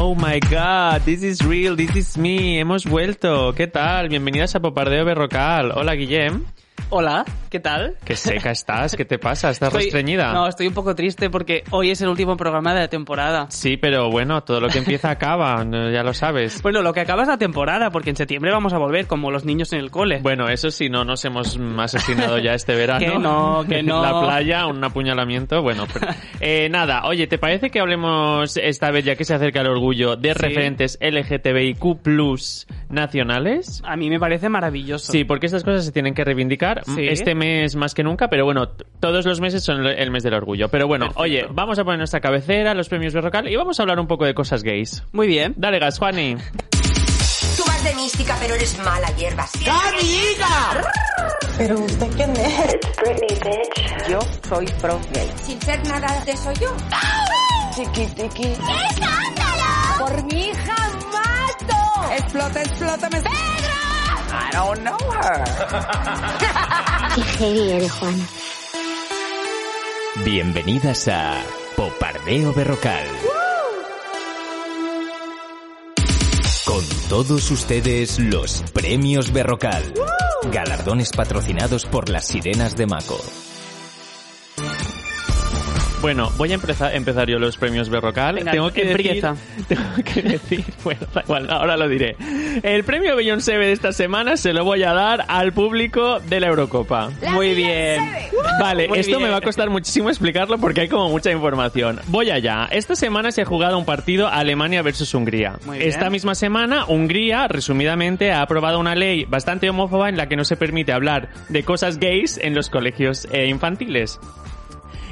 Oh my god, this is real, this is me, hemos vuelto. ¿Qué tal? Bienvenidas a Popardeo Berrocal. Hola, Guillem. Hola, ¿qué tal? Qué seca estás, ¿qué te pasa? ¿Estás Estoy- restreñida? No, estoy un poco triste porque hoy es el último programa de la temporada. Sí, pero bueno, todo lo que empieza acaba, ya lo sabes. Bueno, lo que acaba es la temporada, porque en septiembre vamos a volver como los niños en el cole. Bueno, eso sí, no nos hemos asesinado ya este verano. Que no, que no. La playa, un apuñalamiento, bueno. pero- eh, nada, oye, ¿te parece que hablemos esta vez, ya que se acerca el orgullo, de Sí. referentes LGTBIQ nacionales? A mí me parece maravilloso. Sí, porque estas cosas se tienen que reivindicar Sí. este mes más que nunca, pero bueno, todos los meses son el- mes del orgullo. Pero bueno, Perfecto. oye, vamos a poner nuestra cabecera, los premios Berrocal, y vamos a hablar un poco de cosas gays. Muy bien. Dale gas, Juani. Tú vas de mística, pero eres mala hierba. ¿Pero usted quién es? Yo soy pro gay. Sin ser nada de eso yo. Chiqui, chiqui. Por mi hija. Explota, explota, me... I don't know her. Qué heavy eres, Juan. Bienvenidas a Popardeo Berrocal. Con todos ustedes los premios Berrocal. Galardones patrocinados por las sirenas de Maco. Bueno, voy a empezar, empezar yo los premios Berrocal. Venga, tengo que empieza. decir, tengo que decir, bueno, da igual, ahora lo diré. El premio Beyoncé de esta semana se lo voy a dar al público de la Eurocopa. Muy bien. Vale, Muy esto me bien. va a costar muchísimo explicarlo porque hay como mucha información. Voy allá. Esta semana se ha jugado un partido Alemania versus Hungría. Muy bien. Esta misma semana, Hungría, resumidamente, ha aprobado una ley bastante homófoba en la que no se permite hablar de cosas gays en los colegios eh, infantiles.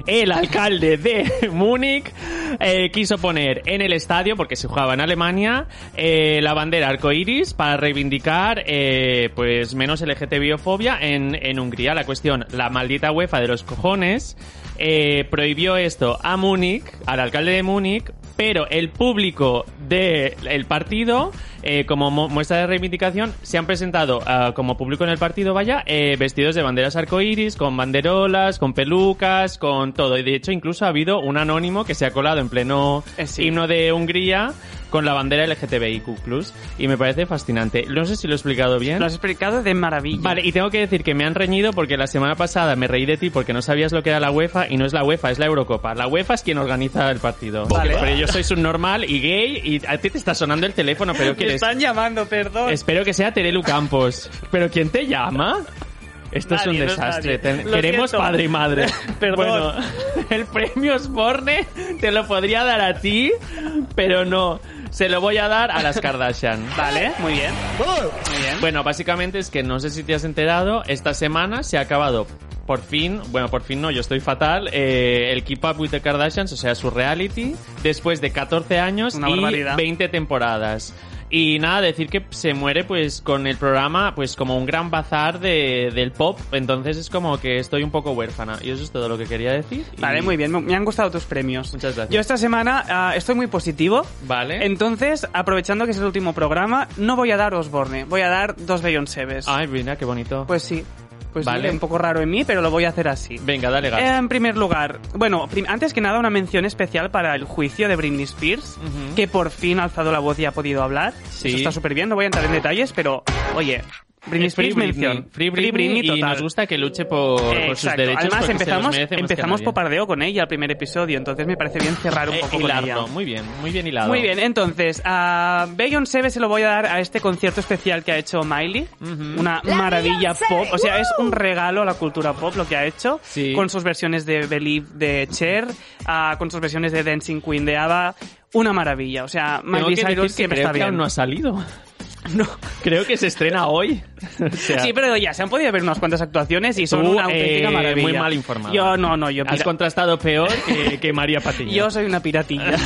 El alcalde de Múnich eh, quiso poner en el estadio, porque se jugaba en Alemania, eh, la bandera arcoiris para reivindicar eh, pues menos LGTBIofobia en, en Hungría. La cuestión, la maldita UEFA de los cojones eh, prohibió esto a Múnich, al alcalde de Múnich, pero el público del partido, eh, como mu- muestra de reivindicación, se han presentado ah, como público en el partido, vaya, eh, vestidos de banderas arcoíris, con banderolas, con pelucas, con todo. Y de hecho, incluso ha habido un anónimo que se ha colado en pleno Eh, sí. himno de Hungría con la bandera LGTBIQ+. Y me parece fascinante. No sé si lo he explicado bien. Lo has explicado de maravilla. Vale, y tengo que decir que me han reñido porque la semana pasada me reí de ti porque no sabías lo que era la UEFA y no es la UEFA, es la Eurocopa. La UEFA es quien organiza el partido. Vale. Pero yo soy subnormal y gay y a ti te está sonando el teléfono, pero Me ¿quién es? Están llamando, perdón. Espero que sea Terelu Campos. ¿Pero quién te llama? Esto es un Nadie, no es desastre. nadie. Te- Lo Queremos siento. padre y madre. Perdón. Bueno, el premio Osborne te lo podría dar a ti, pero no. Se lo voy a dar a las Kardashian. Vale, muy bien. Muy bien. Bueno, básicamente es que no sé si te has enterado, esta semana se ha acabado por fin, bueno, por fin no, yo estoy fatal, eh, el Keep Up with the Kardashians, o sea, su reality, después de 14 años Una y barbaridad. 20 temporadas. Y nada, decir que se muere pues con el programa pues como un gran bazar de, del pop, entonces es como que estoy un poco huérfana. Y eso es todo lo que quería decir. Y- Vale, muy bien. Me han gustado tus premios. Muchas gracias. Yo esta semana ah, estoy muy positivo. Vale. Entonces, aprovechando que es el último programa, no voy a dar Osborne, voy a dar dos Beyoncébes. Ay, mira, qué bonito. Pues sí. Pues Vale. un poco raro en mí, pero lo voy a hacer así. Venga, dale gas. En primer lugar, bueno, antes que nada una mención especial para el juicio de Britney Spears, que por fin ha alzado la voz y ha podido hablar. Sí. Eso está súper bien, no voy a entrar en detalles, pero oye, Britney Free Britney. mención. Free Britney, y total. nos gusta que luche por, por sus derechos. Además empezamos, empezamos popardeo con ella el primer episodio, entonces me parece bien cerrar un Eh, poco con hilarlo. ella. Muy bien, muy bien hilado. Muy bien, entonces, a Beyoncé se lo voy a dar a este concierto especial que ha hecho Miley. Ujú. Una maravilla pop, o sea, es un regalo a la cultura pop lo que ha hecho. Sí. Con sus versiones de Believe de Cher, ah, con sus versiones de Dancing Queen de ABBA. Una maravilla, o sea, Miley Cyrus decir que siempre creo está que bien. aún no ha salido. No. Creo que se estrena hoy. O sea, Sí, pero ya se han podido ver unas cuantas actuaciones y son Tú, una auténtica eh, maravilla. muy mal informado. Yo no, no, yo Has contrastado peor que, que María Patiño. Yo soy una piratilla.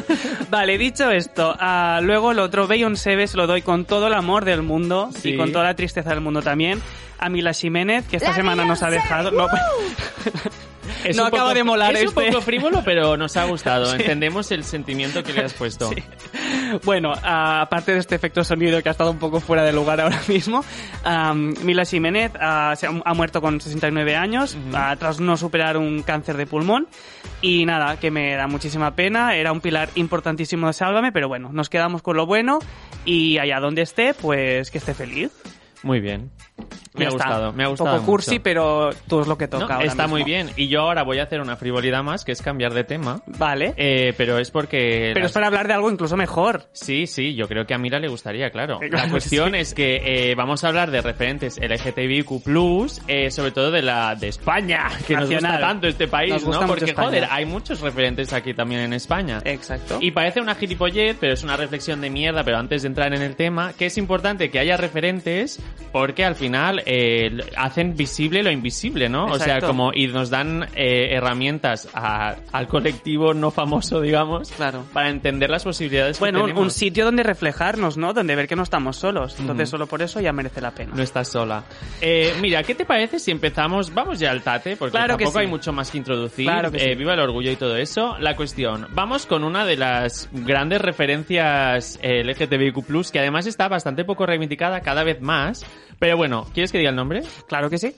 vale, dicho esto, ah, luego lo otro Beyoncé se lo doy con todo el amor del mundo Sí. y con toda la tristeza del mundo también. A Mila Jiménez, que esta ¡La semana nos ha dejado... No, Es no acaba poco- de molar Es este. un poco frívolo, pero nos ha gustado. Entendemos el sentimiento que le has puesto. Sí. Bueno, aparte de este efecto sonido que ha estado un poco fuera de lugar ahora mismo, Mila Jiménez se ha, ha muerto con 69 años ah, tras no superar un cáncer de pulmón. Y nada, que me da muchísima pena. Era un pilar importantísimo de Sálvame, pero bueno, nos quedamos con lo bueno y allá donde esté, pues que esté feliz. Muy bien. Me ha gustado, me ha Un gustado. poco cursi, mucho. pero tú es lo que No, toca. ahora está muy bien. Y yo ahora voy a hacer una frivolidad más, que es cambiar de tema. Vale. Eh, pero es porque... pero las- es para hablar de algo incluso mejor. Sí, sí, yo creo que a Mira le gustaría, claro. La cuestión sí. es que eh, vamos a hablar de referentes LGTBIQ+, eh, sobre todo de la de España, que nos gusta tanto este país, ¿no? Porque, joder, hay muchos referentes aquí también en España. Exacto. Y parece una gilipollez, pero es una reflexión de mierda, pero antes de entrar en el tema, que es importante que haya referentes porque al final eh, hacen visible lo invisible, ¿no? O sea, como y nos dan eh, herramientas a- al colectivo no famoso, digamos, Claro. para entender las posibilidades Bueno, que tenemos. un sitio donde reflejarnos, ¿no? Donde ver que no estamos solos. Entonces, solo por eso ya merece la pena. No estás sola. Eh, mira, ¿qué te parece si empezamos? Vamos ya al tate, porque Claro que tampoco sí. hay mucho más que introducir. Claro que Eh, sí. Viva el orgullo y todo eso. La cuestión, vamos con una de las grandes referencias eh, LGTBIQ+, que además está bastante poco reivindicada cada vez más. Pero bueno, ¿quieres que diga el nombre? Claro que sí.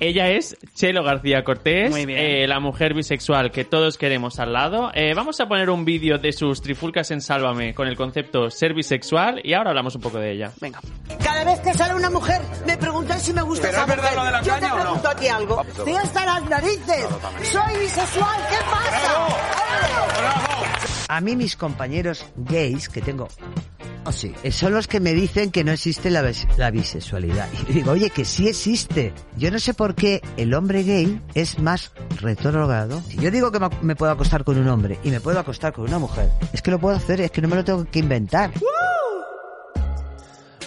Ella es Chelo García Cortés, Muy bien. eh, la mujer bisexual que todos queremos al lado. Eh, vamos a poner un vídeo de sus trifulcas en Sálvame con el concepto ser bisexual y ahora hablamos un poco de ella. Venga. Cada vez que sale una mujer, me preguntan si me gusta ¿Pero esa es verdad mujer. lo de la Yo caña te o no? pregunto a ti algo. Estoy hasta las narices. Soy bisexual. ¿Qué pasa? A mí mis compañeros gays que tengo Oh, sí, son los que me dicen que no existe la, bis- la bisexualidad. Y digo, oye, que sí existe. Yo no sé por qué el hombre gay es más retrógrado. Si yo digo que me- me puedo acostar con un hombre y me puedo acostar con una mujer, es que lo puedo hacer, es que no me lo tengo que inventar.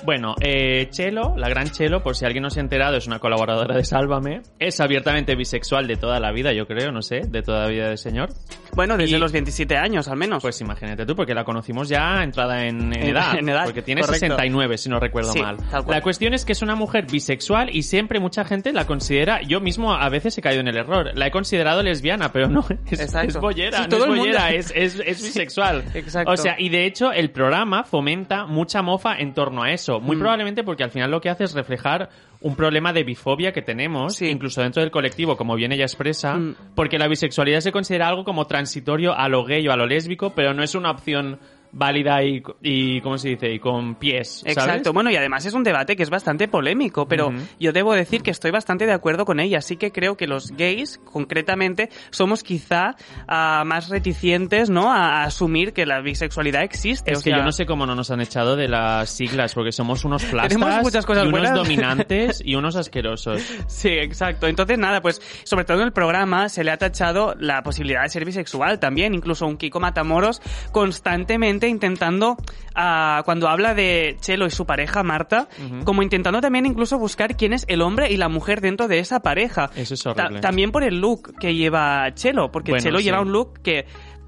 Bueno, eh, Chelo, la gran Chelo, por si alguien no se ha enterado, es una colaboradora de Sálvame. Es abiertamente bisexual de toda la vida, yo creo, no sé, de toda la vida del señor. Bueno, desde Y- los 27 años, al menos. Pues imagínate tú, porque la conocimos ya entrada en, edad, en edad, Porque tiene correcto. 69, si no recuerdo Sí, mal. La cuestión es que es una mujer bisexual y siempre mucha gente la considera. Yo mismo a veces he caído en el error. La he considerado lesbiana, pero no, es, es bollera, Sí, no todo es el mundo- bollera, es, es, es bisexual. exacto. O sea, y de hecho el programa fomenta mucha mofa en torno a eso. Muy Mm. probablemente porque al final lo que hace es reflejar un problema de bifobia que tenemos, Sí. incluso dentro del colectivo, como bien ella expresa, Mm. porque la bisexualidad se considera algo como transitorio a lo gay o a lo lésbico, pero no es una opción válida y, y ¿cómo se dice? Y con pies, ¿sabes? Exacto, bueno, y además es un debate que es bastante polémico, pero yo debo decir que estoy bastante de acuerdo con ella. Sí que creo que los gays, concretamente, somos quizá ah, más reticentes, ¿no? A, a asumir que la bisexualidad existe. Es o que sea, yo no sé cómo no nos han echado de las siglas, porque somos unos plastas Tenemos muchas cosas y unos buenas. dominantes y unos asquerosos. Sí, exacto. Entonces, nada, pues, sobre todo en el programa se le ha tachado la posibilidad de ser bisexual también. Incluso un Kiko Matamoros constantemente intentando, ah, cuando habla de Chelo y su pareja, Marta, como intentando también incluso buscar quién es el hombre y la mujer dentro de esa pareja. Eso es Ta- horrible. también por el look que lleva Chelo, porque Bueno, Chelo sí. lleva un look que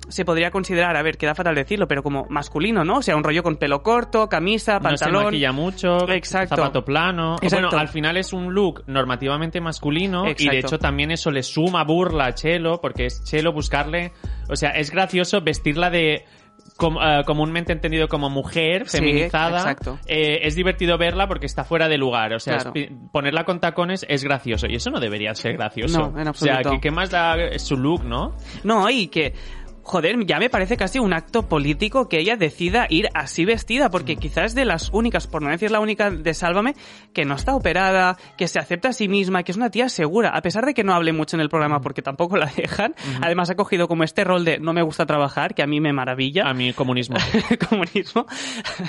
se podría considerar, a ver, queda fatal decirlo, pero como masculino, ¿no? O sea, un rollo con pelo corto, camisa, No se pantalón. maquilla mucho, Exacto. zapato plano. Exacto. Bueno, al final es un look normativamente masculino y de hecho también eso le suma burla a Chelo, porque es Chelo buscarle... O sea, es gracioso vestirla de... com- eh, comúnmente entendido como mujer, Sí, feminizada, eh, es divertido verla porque está fuera de lugar. O sea, Claro. es pi- ponerla con tacones es gracioso. Y eso no debería ser gracioso. No, en O sea, absoluto. ¿qué, qué más da su look, no? No, y que, joder, ya me parece casi un acto político que ella decida ir así vestida, porque quizás es de las únicas, por no decir la única de Sálvame, que no está operada, que se acepta a sí misma, que es una tía segura, a pesar de que no hable mucho en el programa porque tampoco la dejan. Además ha cogido como este rol de no me gusta trabajar, que a mí me maravilla. A mí, comunismo. comunismo.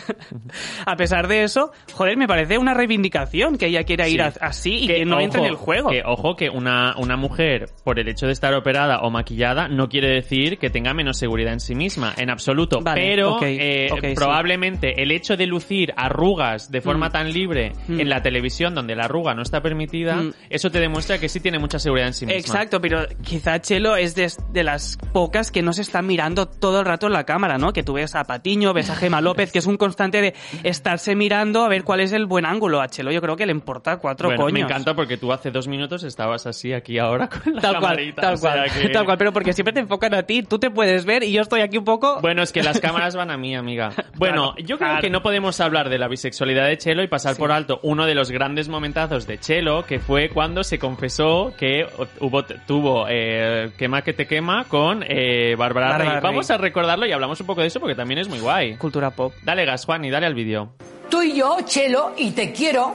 a pesar de eso, joder, me parece una reivindicación que ella quiera ir Sí. así y que, no entre en el juego. Que, ojo, que una, una mujer, por el hecho de estar operada o maquillada, no quiere decir que tenga tenga menos seguridad en sí misma, en absoluto. Vale, Pero eh, sí. probablemente el hecho de lucir arrugas de forma Mm. tan libre Mm. en la televisión, donde la arruga no está permitida, Mm. eso te demuestra que sí tiene mucha seguridad en sí misma. Exacto, pero quizá Chelo es de, de las pocas que no se está mirando todo el rato en la cámara, ¿no? Que tú ves a Patiño, ves a Gema López, que es un constante de estarse mirando a ver cuál es el buen ángulo. A Chelo yo creo que le importa cuatro Bueno, coños. me encanta porque tú hace dos minutos estabas así aquí ahora con la Tal cual, camarita, tal o sea cual, que- tal cual, pero porque siempre te enfocan a ti, tú te puedes ver y yo estoy aquí un poco... Bueno, es que las cámaras van a mí, amiga. Bueno, Claro, yo creo claro. que no podemos hablar de la bisexualidad de Chelo y pasar por alto uno de los grandes momentazos de Chelo, que fue cuando se confesó que hubo, tuvo eh, Quema que te quema con eh, Bárbara Bárbara Rey. Rey. Vamos a recordarlo y hablamos un poco de eso porque también es muy guay. Cultura pop. Dale gas, Juan, y dale al vídeo. Tú y yo, Chelo, y te quiero.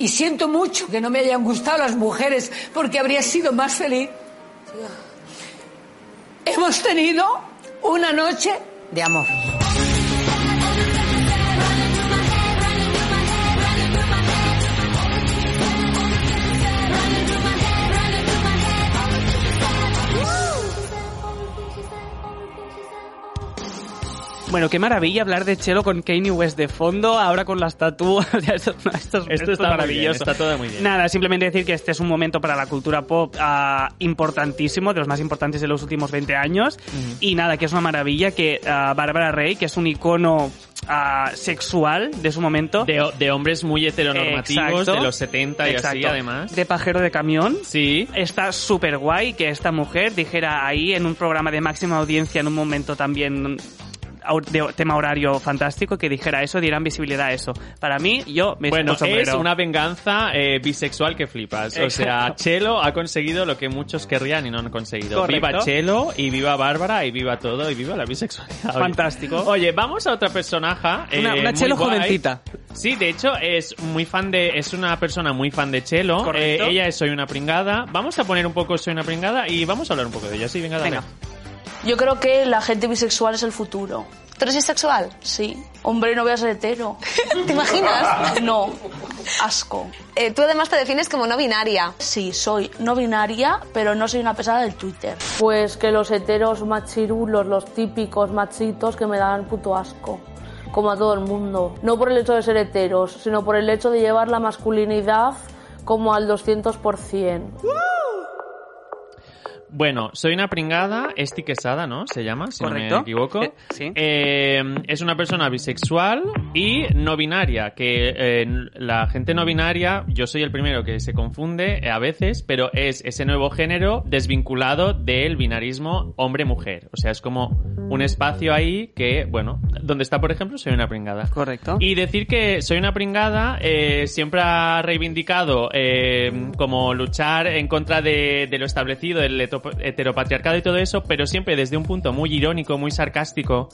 Y siento mucho que no me hayan gustado las mujeres porque habría sido más feliz. Hemos tenido una noche de amor. Bueno, qué maravilla hablar de Chelo con Kanye West de fondo, ahora con las tatúas. esto, esto, Esto esto es está maravilloso. bien, está todo muy bien. Nada, simplemente decir que este es un momento para la cultura pop ah, importantísimo, de los más importantes de los últimos 20 años. Y nada, que es una maravilla que ah, Bárbara Rey, que es un icono ah, sexual de su momento. De, de hombres muy heteronormativos Exacto. de los 70 y así, además. De pajero de camión. Sí. Está súper guay que esta mujer dijera ahí en un programa de máxima audiencia en un momento también de tema horario fantástico que dijera eso, dieran visibilidad a eso. Para mí, yo me Bueno, es una venganza eh, bisexual que flipas. O sea. Chelo ha conseguido lo que muchos querrían y no han conseguido. Correcto. Viva Chelo y viva Bárbara y viva todo y viva la bisexualidad. Fantástico. Oye, vamos a otra personaje. eh, Una- muy Chelo guay. jovencita. Sí, de hecho es muy fan de, es una persona muy fan de Chelo. Correcto. Eh, ella es Soy una pringada. Vamos a poner un poco Soy una pringada y vamos a hablar un poco de ella. Sí, venga, dale. Venga. Yo creo que la gente bisexual es el futuro. ¿Tú eres bisexual? Sí. Hombre, no voy a ser hetero. ¿Te imaginas? No. Asco. Eh, tú además te defines como no binaria. Sí, soy no binaria, pero no soy una pesada del Twitter. Pues que los heteros machirulos, los típicos machitos que me dan puto asco. Como a todo el mundo. No por el hecho de ser heteros, sino por el hecho de llevar la masculinidad como al 200%. Bueno, soy una pringada, Esti Quesada, ¿no? Se llama, si no me equivoco. Eh, sí. Eh, es una persona bisexual y no binaria, que eh, la gente no binaria, yo soy el primero que se confunde a veces, pero es ese nuevo género desvinculado del binarismo hombre-mujer. O sea, es como un espacio ahí que, bueno, donde está, por ejemplo, soy una pringada. Correcto. Y decir que soy una pringada eh, siempre ha reivindicado como luchar en contra de, de lo establecido, del heteropatriarcado y todo eso, pero siempre desde un punto muy irónico, muy sarcástico,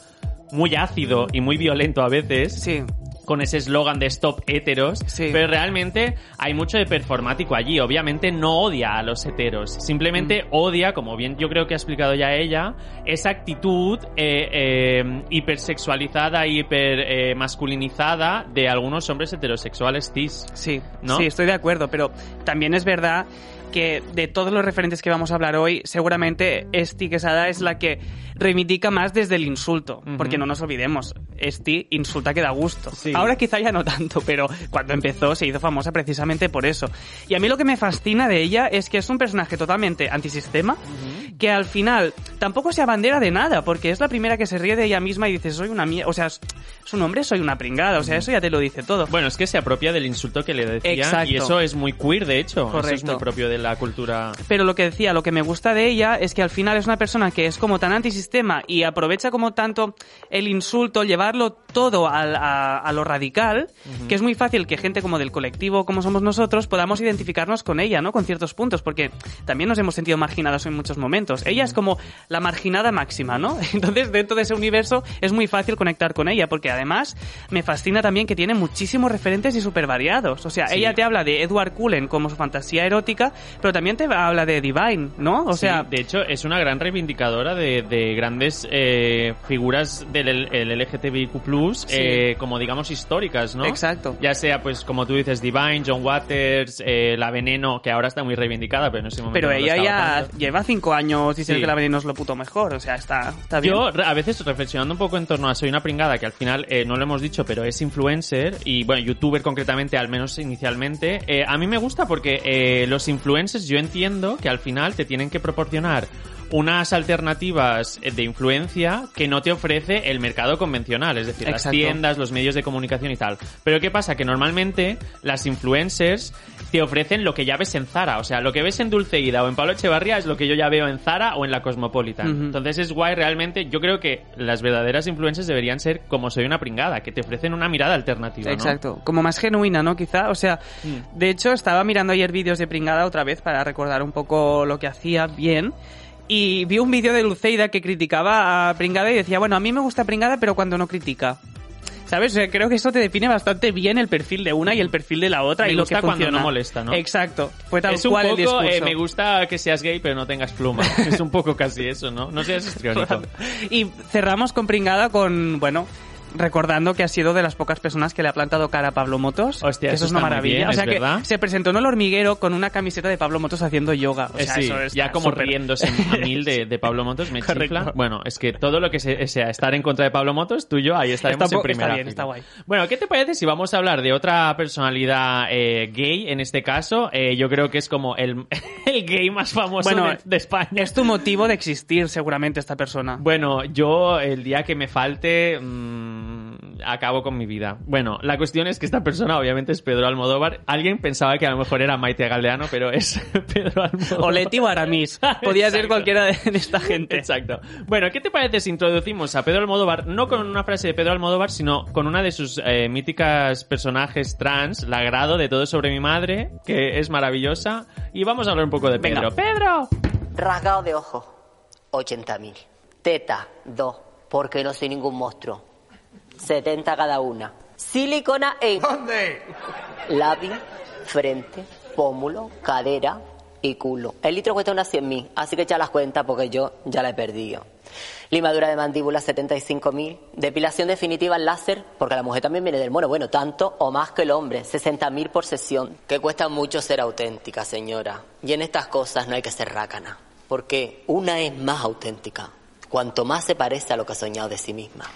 muy ácido y muy violento a veces. Sí. Con ese eslogan de stop heteros, Sí. pero realmente hay mucho de performático allí. Obviamente no odia a los heteros, simplemente odia, como bien yo creo que ha explicado ya ella, esa actitud eh, eh, hipersexualizada, hiper eh, masculinizada de algunos hombres heterosexuales cis. Sí, ¿No? sí, estoy de acuerdo, pero también es verdad que de todos los referentes que vamos a hablar hoy, seguramente Esti Quesada es la que reivindica más desde el insulto, porque no nos olvidemos, Esti insulta que da gusto. Sí. Ahora quizá ya no tanto, pero cuando empezó se hizo famosa precisamente por eso. Y a mí lo que me fascina de ella es que es un personaje totalmente antisistema, que al final tampoco se abandera de nada, porque es la primera que se ríe de ella misma y dice, soy una mierda, o sea, un hombre, soy una pringada, o sea, eso ya te lo dice todo. Bueno, es que se apropia del insulto que le decía Exacto. y eso es muy queer, de hecho. Eso es Correcto. muy propio de la cultura. Pero lo que decía, lo que me gusta de ella es que al final es una persona que es como tan antisistema y aprovecha como tanto el insulto, llevarlo todo al- a, a lo radical, que es muy fácil que gente como del colectivo, como somos nosotros, podamos identificarnos con ella, ¿no? Con ciertos puntos, porque también nos hemos sentido marginados en muchos momentos. Ella es como la marginada máxima, ¿no? Entonces, dentro de ese universo es muy fácil conectar con ella, porque además me fascina también que tiene muchísimos referentes y súper variados. O sea, Sí. ella te habla de Edward Cullen como su fantasía erótica, pero también te habla de Divine, ¿no? O Sí, sea, de hecho, es una gran reivindicadora de, de grandes eh, figuras del el LGTBIQ+, Sí. eh, como digamos históricas, ¿no? Exacto. Ya sea, pues, como tú dices, Divine, John Waters, eh, La Veneno, que ahora está muy reivindicada, pero en ese momento Pero no ella ya tanto. lleva cinco años diciendo Sí. que la veneno es lo puto mejor. O sea, está, está bien. Yo a veces reflexionando un poco en torno a Soy una pringada, que al final eh, no lo hemos dicho, pero es influencer y bueno, youtuber concretamente, al menos inicialmente. eh, a mí me gusta porque los influencers yo entiendo que al final te tienen que proporcionar unas alternativas eh, de influencia que no te ofrece el mercado convencional, es decir, las Exacto. tiendas, los medios de comunicación y tal. Pero ¿qué pasa? Que normalmente las influencers te ofrecen lo que ya ves en Zara, o sea, lo que ves en Dulceida o en Pablo Echevarría es lo que yo ya veo en Zara o en la Cosmopolitan. Ujú. Entonces es guay realmente, yo creo que las verdaderas influencers deberían ser como soy una pringada, que te ofrecen una mirada alternativa, ¿no? Exacto, como más genuina, ¿no? Quizá, o sea, Mm. de hecho estaba mirando ayer vídeos de Pringada otra vez para recordar un poco lo que hacía bien y vi un vídeo de Luceida que criticaba a Pringada y decía, bueno, a mí me gusta Pringada pero cuando no critica. ¿Sabes? O sea, creo que eso te define bastante bien el perfil de una y el perfil de la otra Me y lo que cuando funciona. no molesta, ¿no? Exacto. Fue tal es un cual el poco, discurso. eh, me gusta que seas gay pero no tengas pluma. es un poco casi eso, ¿no? No seas histriónico. Y cerramos con Pringada con, bueno, recordando que ha sido de las pocas personas que le ha plantado cara a Pablo Motos. Hostia, que eso eso es una maravilla. bien, o sea es que verdad. se presentó en el hormiguero con una camiseta de Pablo Motos haciendo yoga. O Eh, sea, sí, eso ya como riéndose a mil de, de Pablo Motos me chifla. Bueno, es que todo lo que se- sea estar en contra de Pablo Motos, tú y yo ahí estaremos Está en primera está bien, está guay. Bueno, ¿qué te parece si vamos a hablar de otra personalidad eh, gay en este caso? Eh, yo creo que es como el, el gay más famoso Bueno, de, de España. Es tu motivo de existir, seguramente, esta persona. Bueno, yo el día que me falte mm, acabo con mi vida. Bueno, la cuestión es que esta persona obviamente es Pedro Almodóvar. Alguien pensaba que a lo mejor era Maite Galdeano, pero es Pedro Almodóvar. O Leti o Aramis. Podía ser cualquiera de, esta gente. Exacto. Bueno, ¿qué te parece si introducimos a Pedro Almodóvar, no con una frase de Pedro Almodóvar, sino con una de sus eh, míticas personajes trans, la grado de Todo sobre mi madre, que es maravillosa? Y vamos a hablar un poco de Venga. Pedro. ¡Pedro! Rasgado de ojo, 80.000. Teta, 2, porque no soy ningún monstruo. 70 cada una. Silicona en... ¿Dónde? Labio, frente, pómulo, cadera y culo. El litro cuesta unas 100.000, así que echa las cuentas porque yo ya la he perdido. Limadura de mandíbula 75.000. Depilación definitiva en láser, porque la mujer también viene del mono. Bueno, tanto o más que el hombre. 60.000 por sesión. Que cuesta mucho ser auténtica, señora. Y en estas cosas no hay que ser rácana. Porque una es más auténtica. Cuanto más se parece a lo que ha soñado de sí misma.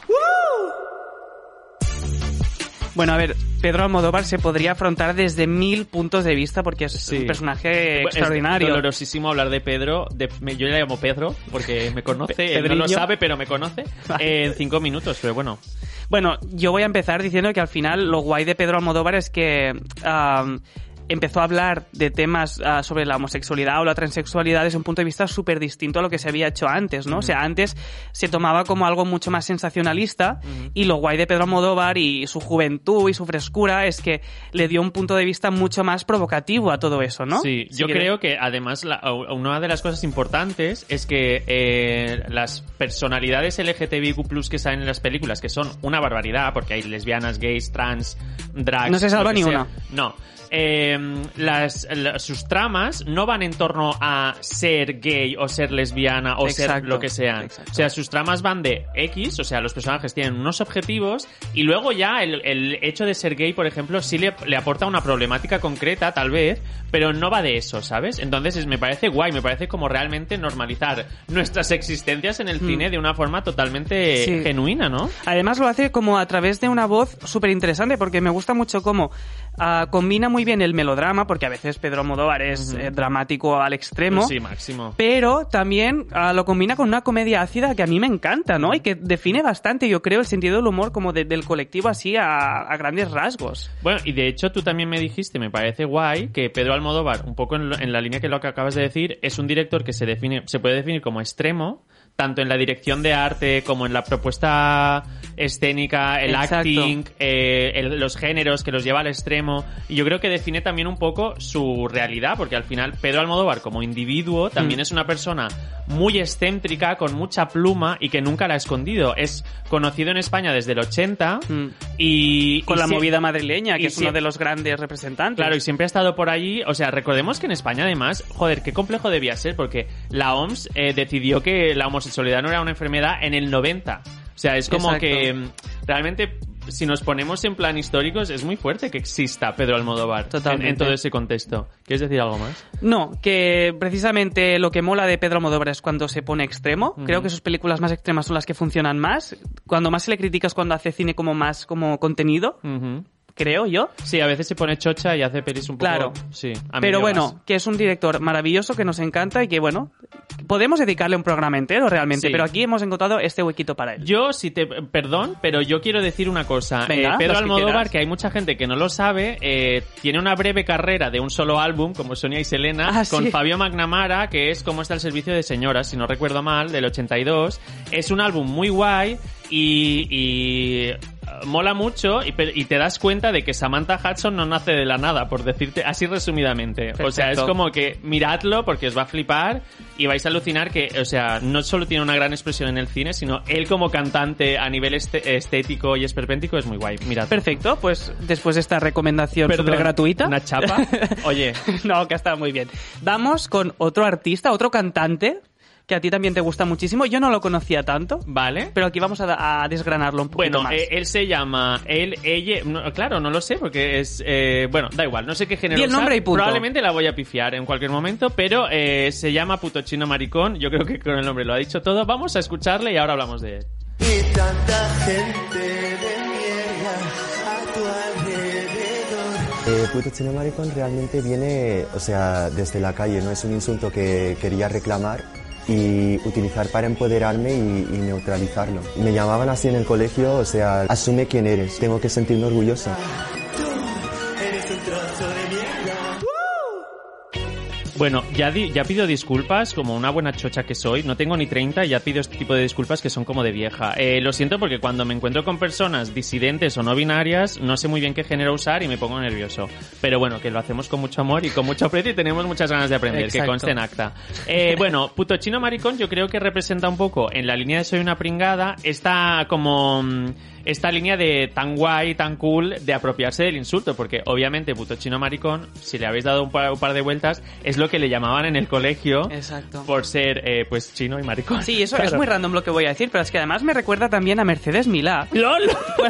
Bueno, a ver, Pedro Almodóvar se podría afrontar desde mil puntos de vista porque es Sí. un personaje Es extraordinario. dolorosísimo hablar de Pedro. de- me- yo le llamo Pedro porque me conoce. Pe- Él no lo sabe, pero me conoce. en cinco minutos, pero bueno. Bueno, yo voy a empezar diciendo que al final lo guay de Pedro Almodóvar es que am, empezó a hablar de temas ah, sobre la homosexualidad o la transexualidad desde un punto de vista súper distinto a lo que se había hecho antes, ¿no? O sea, antes se tomaba como algo mucho más sensacionalista y lo guay de Pedro Almodóvar y su juventud y su frescura es que le dio un punto de vista mucho más provocativo a todo eso, ¿no? Sí, Si yo creo que además la- una de las cosas importantes es que eh, las personalidades LGTBIQ que salen en las películas, que son una barbaridad, porque hay lesbianas, gays, trans, drags... No se salva ni sea. una. No. Eh, las, la- sus tramas no van en torno a ser gay o ser lesbiana o ser Exacto, lo que sean. O sea, sus tramas van de X, o sea, los personajes tienen unos objetivos y luego ya el, el hecho de ser gay, por ejemplo, sí le, le aporta una problemática concreta, tal vez, pero no va de eso, ¿sabes? Entonces es- me parece guay, me parece como realmente normalizar nuestras existencias en el Mm. cine de una forma totalmente Sí. genuina, ¿no? Además lo hace como a través de una voz súper interesante porque me gusta mucho cómo ah, combina muy bien el melodrama, porque a veces Pedro Almodóvar es eh, dramático al extremo. Sí, máximo. Pero también ah, lo combina con una comedia ácida que a mí me encanta, ¿no? Y que define bastante, yo creo, el sentido del humor como de- del colectivo así a, a grandes rasgos. Bueno, y de hecho tú también me dijiste, me parece guay, que Pedro Almodóvar, un poco en, lo- en la línea que lo que acabas de decir, es un director que se define, se puede definir como extremo, tanto en la dirección de arte como en la propuesta escénica, el Exacto. acting, eh, el- los géneros que los lleva al extremo. Y yo creo que define también un poco su realidad, porque al final Pedro Almodóvar como individuo también Mm. es una persona muy excéntrica, con mucha pluma y que nunca la ha escondido. Es conocido en España desde el 80 y... Mm. Con y la sí- movida madrileña, y que es uno de los grandes representantes. Claro, y siempre ha estado por allí. O sea, recordemos que en España, además, joder, qué complejo debía ser, porque la OMS eh, decidió que la homosexualidad no era una enfermedad en el 90. O sea, es como Exacto. que, realmente si nos ponemos en plan históricos, es muy fuerte que exista Pedro Almodóvar en todo ese contexto. ¿Quieres decir algo más? No, que precisamente lo que mola de Pedro Almodóvar es cuando se pone extremo. Creo que sus películas más extremas son las que funcionan más. Cuando más se le critica es cuando hace cine como más como contenido, creo yo. Sí, a veces se pone chocha y hace pelis un poco... Claro. Sí, a Pero bueno, que es un director maravilloso que nos encanta y que bueno, podemos dedicarle un programa entero realmente, Sí. pero aquí hemos encontrado este huequito para él. Yo, si te... Perdón, pero yo quiero decir una cosa. Venga, Eh, Pedro que Almodóvar, que hay mucha gente que no lo sabe, eh, tiene una breve carrera de un solo álbum, como Sonia y Selena, Ah, con sí. Fabio McNamara, que es Cómo está el servicio de señoras, si no recuerdo mal, del 82. Es un álbum muy guay y... y eh, mola mucho y, te das cuenta de que Samantha Hudson no nace de la nada, por decirte así resumidamente. O sea, es como que miradlo porque os va a flipar y vais a alucinar que, o sea, no solo tiene una gran expresión en el cine, sino él como cantante a nivel este- estético y esperpéntico es muy guay. Mirad. Perfecto, pues después de esta recomendación súper gratuita. ¿Una chapa? Oye. no, que está muy bien. Vamos con otro artista, otro cantante, que a ti también te gusta muchísimo. Yo no lo conocía tanto. Vale. Pero aquí vamos a, a desgranarlo un poquito Bueno, más. eh, él se llama, él, ella, no, claro, no lo sé porque es, eh, bueno, da igual, no sé qué género Di el usar. nombre y punto. Probablemente la voy a pifiar en cualquier momento, pero eh, se llama Puto Chino Maricón, yo creo que con el nombre lo ha dicho todo. Vamos a escucharle y ahora hablamos de él. Y tanta gente de mierda a tu alrededor. Eh, puto chino maricón realmente viene, o sea, desde la calle, no es un insulto que quería reclamar y utilizar para empoderarme y, neutralizarlo. Me llamaban así en el colegio, o sea, asume quién eres, tengo que sentirme orgulloso. Bueno, ya, di- ya pido disculpas como una buena chocha que soy. No tengo ni 30 y ya pido este tipo de disculpas que son como de vieja. Eh, lo siento porque cuando me encuentro con personas disidentes o no binarias, no sé muy bien qué género usar y me pongo nervioso. Pero bueno, que lo hacemos con mucho amor y con mucho aprecio y tenemos muchas ganas de aprender, que conste en acta. Eh, bueno, puto chino maricón yo creo que representa un poco en la línea de soy una pringada esta como... mm, esta línea de tan guay, tan cool de apropiarse del insulto, porque obviamente puto chino maricón, si le habéis dado un par, un par de vueltas, es lo que le llamaban en el colegio Exacto. por ser eh, pues chino y maricón. Sí, eso es muy random lo que voy a decir, pero es que además me recuerda también a Mercedes Milá. ¡Lol!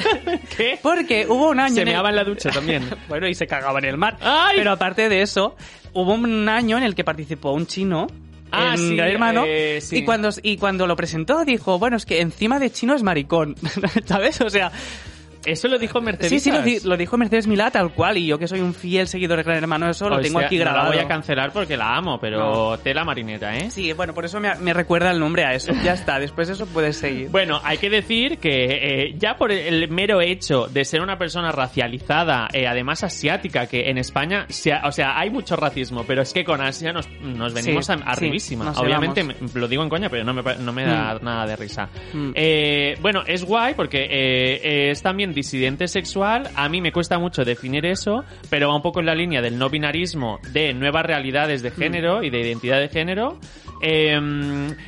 ¿Qué? Porque hubo un año... Se en el- meaba en la ducha también. bueno, y se cagaba en el mar. Pero aparte de eso, hubo un año en el que participó un chino. Ah, en sí, Gran Hermano eh, sí. y cuando y cuando lo presentó dijo bueno es que encima de chino es maricón sabes o sea Eso lo dijo Mercedes. Sí, sí, lo, di- lo dijo Mercedes Milá tal cual. Y yo que soy un fiel seguidor de Gran Hermano, eso lo O tengo sea, aquí no grabado. la voy a cancelar porque la amo, pero tela marineta, ¿eh? Sí, bueno, por eso me, me recuerda el nombre a eso. Ya está, después de eso puedes seguir. Bueno, hay que decir que eh, ya por el mero hecho de ser una persona racializada, eh, además asiática, que en España, o sea, hay mucho racismo, pero es que con Asia nos, nos venimos Sí, Obviamente, me- lo digo en coña, pero no me, no da Mm. nada de risa. Mm. Eh, bueno, es guay porque eh, es también disidente sexual. A mí me cuesta mucho definir eso, pero va un poco en la línea del no binarismo, de nuevas realidades de género y de identidad de género. Eh,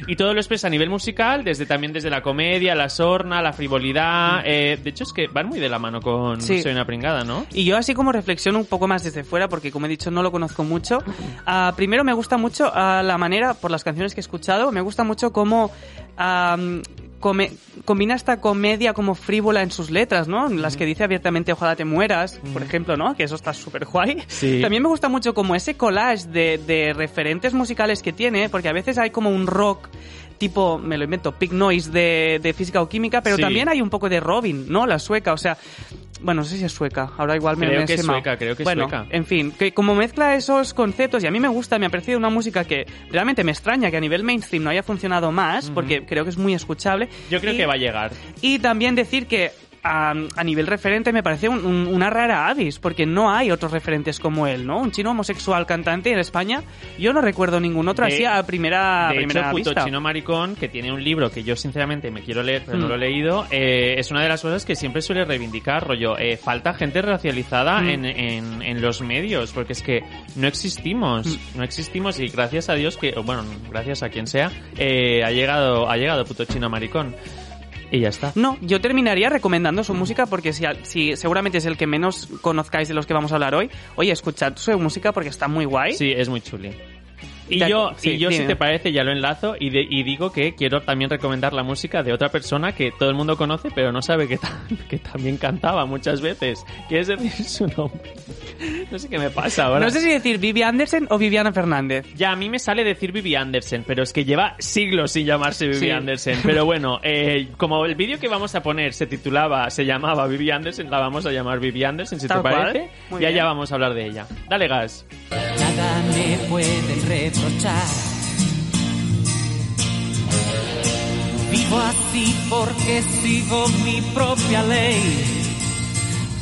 y todo lo expresa a nivel musical, desde también desde la comedia, la sorna, la frivolidad. eh, de hecho, es que van muy de la mano con Sí. Soy una pringada, ¿no? Y yo así como reflexiono un poco más desde fuera, porque como he dicho no lo conozco mucho. Ah, primero me gusta mucho ah, la manera, por las canciones que he escuchado, me gusta mucho cómo come- combina esta comedia como frívola en sus letras, ¿no? Las que dice abiertamente ojalá te mueras, por ejemplo, ¿no? Que eso está súper guay. Sí. También me gusta mucho como ese collage de, de referentes musicales que tiene, porque a veces hay como un rock tipo, me lo invento, Pig Noise de, de física o química, pero Sí. también hay un poco de Robin, ¿no? La sueca, o sea, bueno, no sé si es sueca, ahora igual me Creo me que es sueca, creo que es bueno, sueca. en fin, que como mezcla esos conceptos y a mí me gusta, me ha parecido una música que realmente me extraña que a nivel mainstream no haya funcionado más, porque creo que es muy escuchable. Yo creo Y- que va a llegar. y también decir que a, a nivel referente me parece un- un- una rara avis, porque no hay otros referentes como él, ¿no? Un chino homosexual cantante en España, yo no recuerdo ningún otro De- así a primera, de hecho, primera Puto vista. Chino Maricón, que tiene un libro que yo sinceramente me quiero leer, pero no Mm. lo he leído, eh, es una de las cosas que siempre suele reivindicar, rollo. eh, falta gente racializada Mm. en, en- en los medios, porque es que no existimos, Mm. no existimos y gracias a Dios que, bueno, gracias a quien sea, eh, ha llegado, ha llegado Puto Chino Maricón. Y ya está. No, yo terminaría recomendando su música porque si, si seguramente es el que menos conozcáis de los que vamos a hablar hoy, oye, escuchad su música porque está muy guay. Sí, es muy chuli. Y Ya- yo, sí, y yo si te parece, ya lo enlazo y, de- y digo que quiero también recomendar la música de otra persona que todo el mundo conoce, pero no sabe que, ta- que también cantaba muchas veces. ¿Quieres decir su nombre? No sé qué me pasa ahora. No sé si decir Vivi Anderson o Viviana Fernández. Ya, a mí me sale decir Vivi Anderson, pero es que lleva siglos sin llamarse Vivi Sí. Anderson. Pero bueno, eh, como el vídeo que vamos a poner se titulaba, se llamaba Vivi Anderson, la vamos a llamar Vivi Anderson, si Tal te parece. Bien. ya vamos a hablar de ella. Dale gas. Nada me pueden Vivo así porque sigo mi propia ley.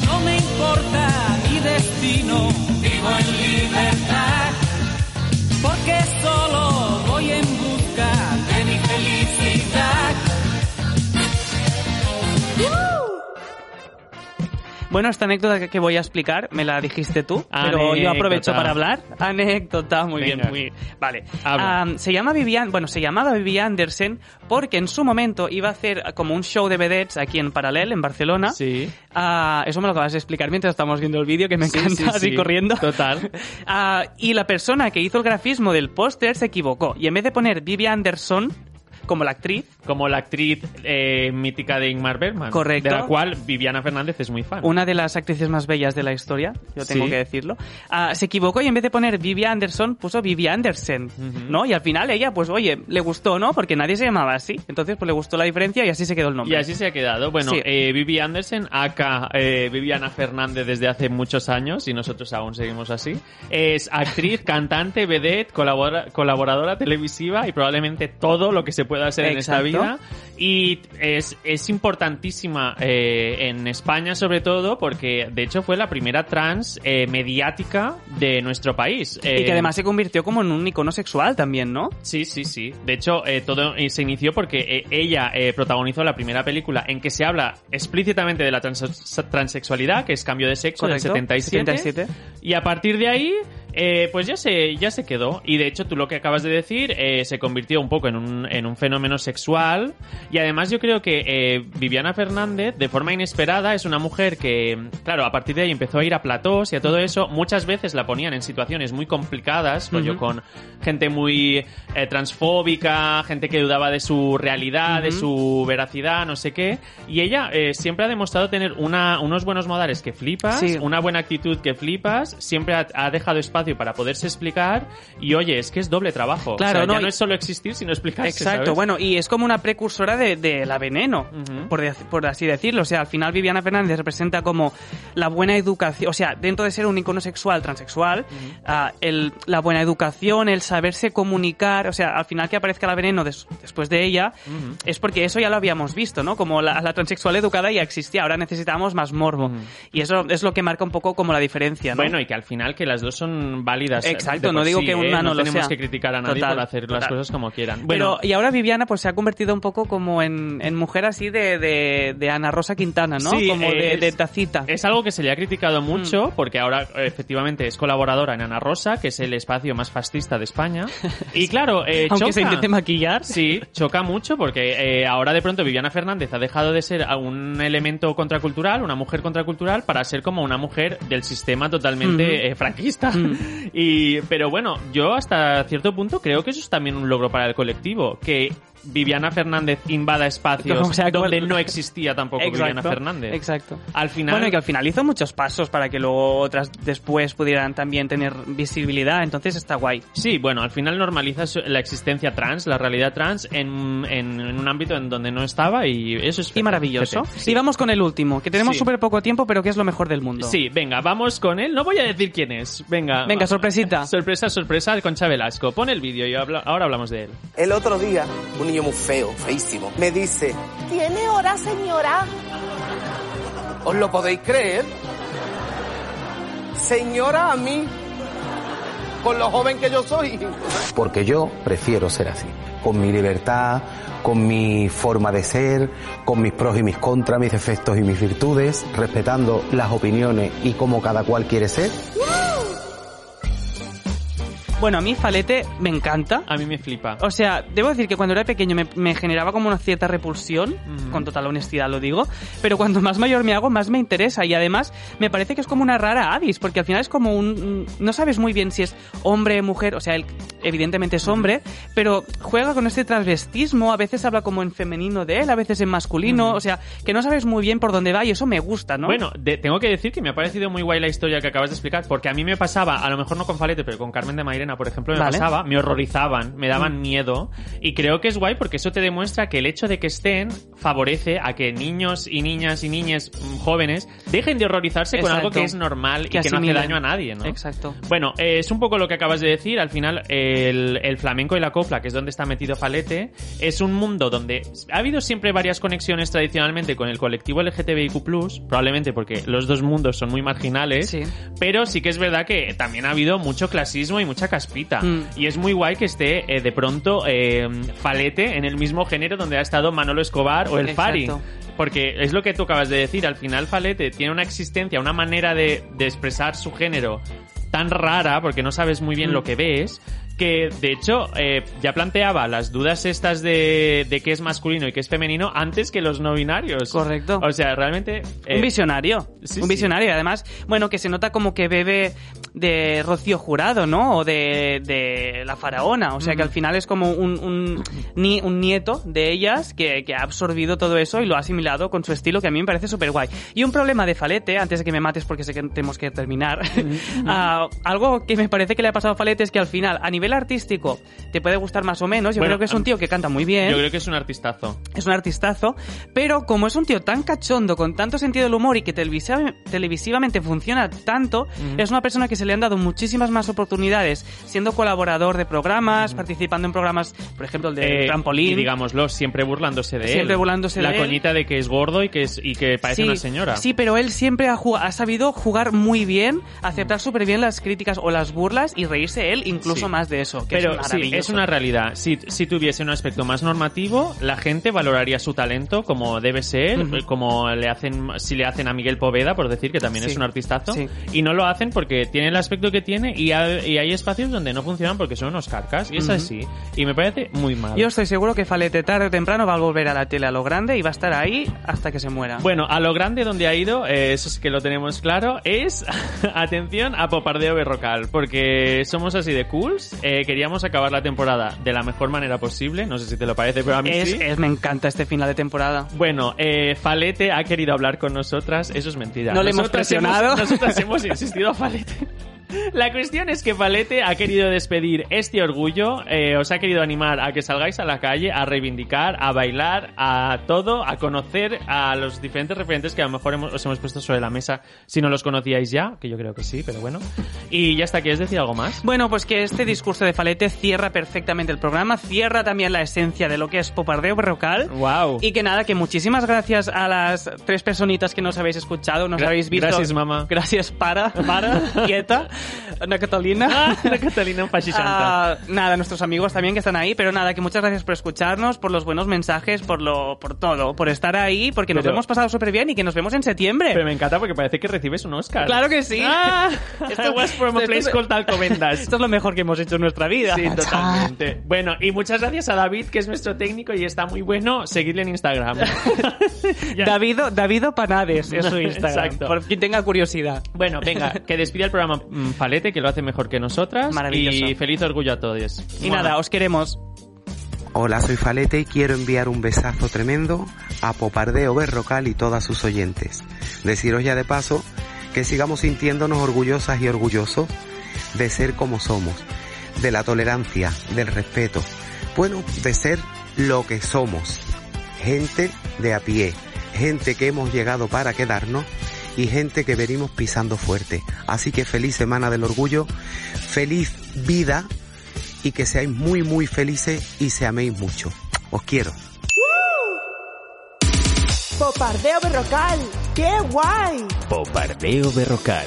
No me importa mi destino, vivo en libertad. Porque solo voy en busca Bueno, esta anécdota que- voy a explicar me la dijiste tú, pero yo aprovecho para hablar. Anécdota, muy Venga. bien, muy Vale. Habla. Am, se llama Vivian, bueno, se llamaba Vivi Anderson porque en su momento iba a hacer como un show de vedettes aquí en Paralel, en Barcelona. Sí. Ah, eso me lo acabas de explicar mientras estamos viendo el vídeo, que me encanta sí, así sí. corriendo. Total. Ah, y la persona que hizo el grafismo del póster se equivocó. Y en vez de poner Vivi Anderson como la actriz, Como la actriz eh, mítica de Ingmar Bergman. Correcto. De la cual Viviana Fernández es muy fan. una de las actrices más bellas de la historia, yo tengo Sí. que decirlo, ah, se equivocó y en vez de poner Vivi Anderson puso Vivi Andersen, ¿no? Y al final ella, pues oye, le gustó, ¿no? Porque nadie se llamaba así. Entonces, pues le gustó la diferencia y así se quedó el Y nombre. así se ha quedado. Bueno, Sí. eh, Vivi Anderson, acá eh, Viviana Fernández desde hace muchos años y nosotros aún seguimos así. Es actriz, cantante, vedette, colabora- colaboradora televisiva y probablemente todo lo que se pueda hacer en esta vida. Y es, es importantísima eh, en España sobre todo porque de hecho fue la primera trans eh, mediática de nuestro país. Y Eh, que además se convirtió como en un icono sexual también, ¿no? Sí, sí, sí. De hecho, eh, todo eh, se inició porque eh, ella eh, protagonizó la primera película en que se habla explícitamente de la trans- transexualidad, que es Cambio de Sexo Correcto, del 77. 77. Y a partir de ahí, eh, pues ya se, ya se quedó. Y de hecho, tú lo que acabas de decir, eh, se convirtió un poco en un, en un fenómeno sexual. Y además yo creo que eh, Viviana Fernández, de forma inesperada, es una mujer que, claro, a partir de ahí empezó a ir a platós y a todo eso. Muchas veces la ponían en situaciones muy complicadas, rollo Ujú. con gente muy transfóbica, gente que dudaba de su realidad, de su veracidad, no sé qué. Y ella siempre ha demostrado tener una, unos buenos modales que flipas, Sí. una buena actitud que flipas, siempre ha, ha dejado espacio para poderse explicar. Y oye, es que es doble trabajo. Claro, O sea, no, ya no es solo existir, sino explicarse. Exacto, ¿sabes? bueno, y es como una precursora de, de la veneno, por, de- por así decirlo. O sea, al final Viviana Fernández representa como la buena educación, o sea, dentro de ser un icono sexual, transexual, ah, el, la buena educación, el saberse comunicar, o sea, al final que aparezca la veneno des- después de ella, es porque eso ya lo habíamos visto, ¿no? Como la, la transexual educada ya existía, ahora necesitamos más morbo. Y eso es lo que marca un poco como la diferencia, ¿no? Bueno, y que al final que las dos son válidas. Exacto, no digo sí, que ¿eh? una no lo tenemos sea. que criticar a nadie Total, por hacer las cosas como quieran. Bueno, Pero, y ahora Viviana pues se ha convertido un poco como en, en mujer así de, de, de Ana Rosa Quintana, ¿no? Sí, como de, es- de tacita. Es algo que se le ha criticado Mm. mucho porque ahora efectivamente es colaboradora en Ana Rosa, que es el espacio más fascista de España. Y claro, eh, Aunque choca. se intente maquillar. Sí, choca mucho porque eh, ahora de pronto Viviana Fernández ha dejado de ser un elemento contracultural, una mujer contracultural, para ser como una mujer del sistema totalmente Mm. eh, franquista. Y, pero bueno, yo hasta cierto punto creo que eso es también un logro para el colectivo, que Viviana Fernández invada espacios sea, donde no existía tampoco Viviana Fernández. Exacto. Al final... Bueno, y que al final hizo muchos pasos para que luego otras después pudieran también tener visibilidad, entonces está guay. Sí, bueno, al final normaliza la existencia trans, la realidad trans, en, en- en un ámbito en donde no estaba y eso es Y maravilloso. Sí. Y vamos con el último, que tenemos Sí. súper poco tiempo, pero que es lo mejor del mundo. Sí, venga, vamos con él. No voy a decir quién es. Venga. Venga, sorpresita. Sorpresa, sorpresa, Concha Velasco. Pon el vídeo y habla- ahora hablamos de él. El otro día, un niño muy feo, feísimo, me dice, ¿Tiene hora, señora? ¿os lo podéis creer? Señora a mí, con lo joven que yo soy. Porque yo prefiero ser así, con mi libertad, con mi forma de ser, con mis pros y mis contras, mis defectos y mis virtudes, respetando las opiniones y como cada cual quiere ser. Bueno, a mí Falete me encanta. A mí me flipa. O sea, debo decir que cuando era pequeño me, me generaba como una cierta repulsión, con total honestidad lo digo, pero cuando más mayor me hago, más me interesa y además me parece que es como una rara avis, porque al final es como un... No sabes muy bien si es hombre, mujer, o sea, él evidentemente es hombre, pero juega con este transvestismo, a veces habla como en femenino de él, a veces en masculino, o sea, que no sabes muy bien por dónde va y eso me gusta, ¿no? Bueno, de- tengo que decir que me ha parecido muy guay la historia que acabas de explicar, porque a mí me pasaba, a lo mejor no con Falete, pero con Carmen de Mairena, por ejemplo, me Vale. pasaba, me horrorizaban, me daban Mm. miedo, y creo que es guay porque eso te demuestra que el hecho de que estén favorece a que niños y niñas y niñas mm, jóvenes dejen de horrorizarse con algo Exacto. que es normal y Que que no hace daño a nadie, ¿no? Exacto. Bueno, eh, es un poco lo que acabas de decir. Al final, el, el flamenco y la copla, que es donde está metido Falete, es un mundo donde ha habido siempre varias conexiones tradicionalmente con el colectivo LGTBIQ+, probablemente porque los dos mundos son muy marginales, pero sí que es verdad que también ha habido mucho clasismo y mucha caspita. Mm. Y es muy guay que esté eh, de pronto eh, Falete en el mismo género donde ha estado Manolo Escobar o el Fari. Porque es lo que tú acabas de decir, al final Falete tiene una existencia, una manera de, de expresar su género tan rara, porque no sabes muy bien Mm. lo que ves, que de hecho eh, ya planteaba las dudas estas de, de qué es masculino y qué es femenino antes que los no binarios. Correcto. O sea, realmente... eh, un visionario. sí, un sí. visionario. Además, bueno, que se nota como que bebe de Rocío Jurado, ¿no? O de, de La Faraona. O sea, que al final es como un, un, ni- un nieto de ellas que, que ha absorbido todo eso y lo ha asimilado con su estilo, que a mí me parece súper guay. Y un problema de Falete, antes de que me mates porque sé que tenemos que terminar, ah, algo que me parece que le ha pasado a Falete es que al final, a nivel artístico, te puede gustar más o menos. Yo Bueno, creo que es un tío que canta muy bien Yo creo que es un artistazo. es un artistazo, pero como es un tío tan cachondo, con tanto sentido del humor y que televisiva- televisivamente funciona tanto, Ujú. es una persona que se le han dado muchísimas más oportunidades, siendo colaborador de programas, participando en programas, por ejemplo, el de Eh, Trampolín. Y digámoslo, siempre burlándose de él. Siempre burlándose La de él. coñita de que es gordo y que, es, y que parece Sí, una señora. Sí, pero él siempre ha, ha sabido jugar muy bien, aceptar súper bien las críticas o las burlas y reírse él incluso Sí. más de eso. Que Pero es sí, es una realidad. Si, si tuviese un aspecto más normativo, la gente valoraría su talento como debe ser, como le hacen, si le hacen a Miguel Poveda, por decir que también Sí. es un artistazo, Sí. y no lo hacen porque tiene el aspecto que tiene y, ha- y hay espacios donde no funcionan porque son unos carcas, y es así. Y me parece muy mal. Yo estoy seguro que Falete tarde o temprano va a volver a la tele a lo grande y va a estar ahí hasta que se muera. Bueno, a lo grande donde ha ido, eh, eso sí que lo tenemos claro, es, atención, a Popardeo Berrocal, porque somos así de cools, eh, queríamos acabar la temporada de la mejor manera posible, no sé si te lo parece, pero a mí es, sí. es- me encanta este final de temporada. Bueno, eh, Falete ha querido hablar con nosotras, eso es mentira. No le hemos presionado. hemos- nosotras hemos insistido a Falete. La cuestión es que Falete ha querido despedir este orgullo, eh, os ha querido animar a que salgáis a la calle, a reivindicar, a bailar, a todo, a conocer a los diferentes referentes que a lo mejor hemos- os hemos puesto sobre la mesa si no los conocíais ya, que yo creo que sí, pero bueno. Y ya está, ¿quieres decir algo más? Bueno, pues que este discurso de Falete cierra perfectamente el programa, cierra también la esencia de lo que es Popardeo Berrocal. Wow. Y que nada, que muchísimas gracias a las tres personitas que nos habéis escuchado, nos Gra- habéis visto. gracias, mamá. Gracias, para, para, quieta, Ana Catalina. Ana Catalina, un fascisanta. Ah, nada, nuestros amigos también que están ahí, pero nada, que muchas gracias por escucharnos, por los buenos mensajes, por lo, por todo, por estar ahí, porque nos hemos pasado súper bien y que nos vemos en septiembre. Pero me encanta porque parece que recibes un Oscar. Claro que sí. Ah, Esto- was from a esto- place called Alcobendas. Esto es lo mejor que hemos hecho en nuestra vida. Sí, totalmente. Bueno, y muchas gracias a David, que es nuestro técnico y está muy bueno. Seguidle en Instagram. Davido, Davido Panades es su Instagram. Exacto. Por quien tenga curiosidad. Bueno, venga, que despide el programa Falete, que lo hace mejor que nosotras. Maravilloso. Y feliz orgullo a todos. Y nada, os queremos. Hola, soy Falete y quiero enviar un besazo tremendo a Popardeo Berrocal y todas sus oyentes. Deciros ya de paso que sigamos sintiéndonos orgullosas y orgullosos de ser como somos, de la tolerancia, del respeto, bueno, de ser lo que somos, gente de a pie, gente que hemos llegado para quedarnos y gente que venimos pisando fuerte. Así que feliz Semana del Orgullo, feliz vida y que seáis muy muy felices y se améis mucho. Os quiero. Popardeo Berrocal. ¡Qué guay! Popardeo Berrocal.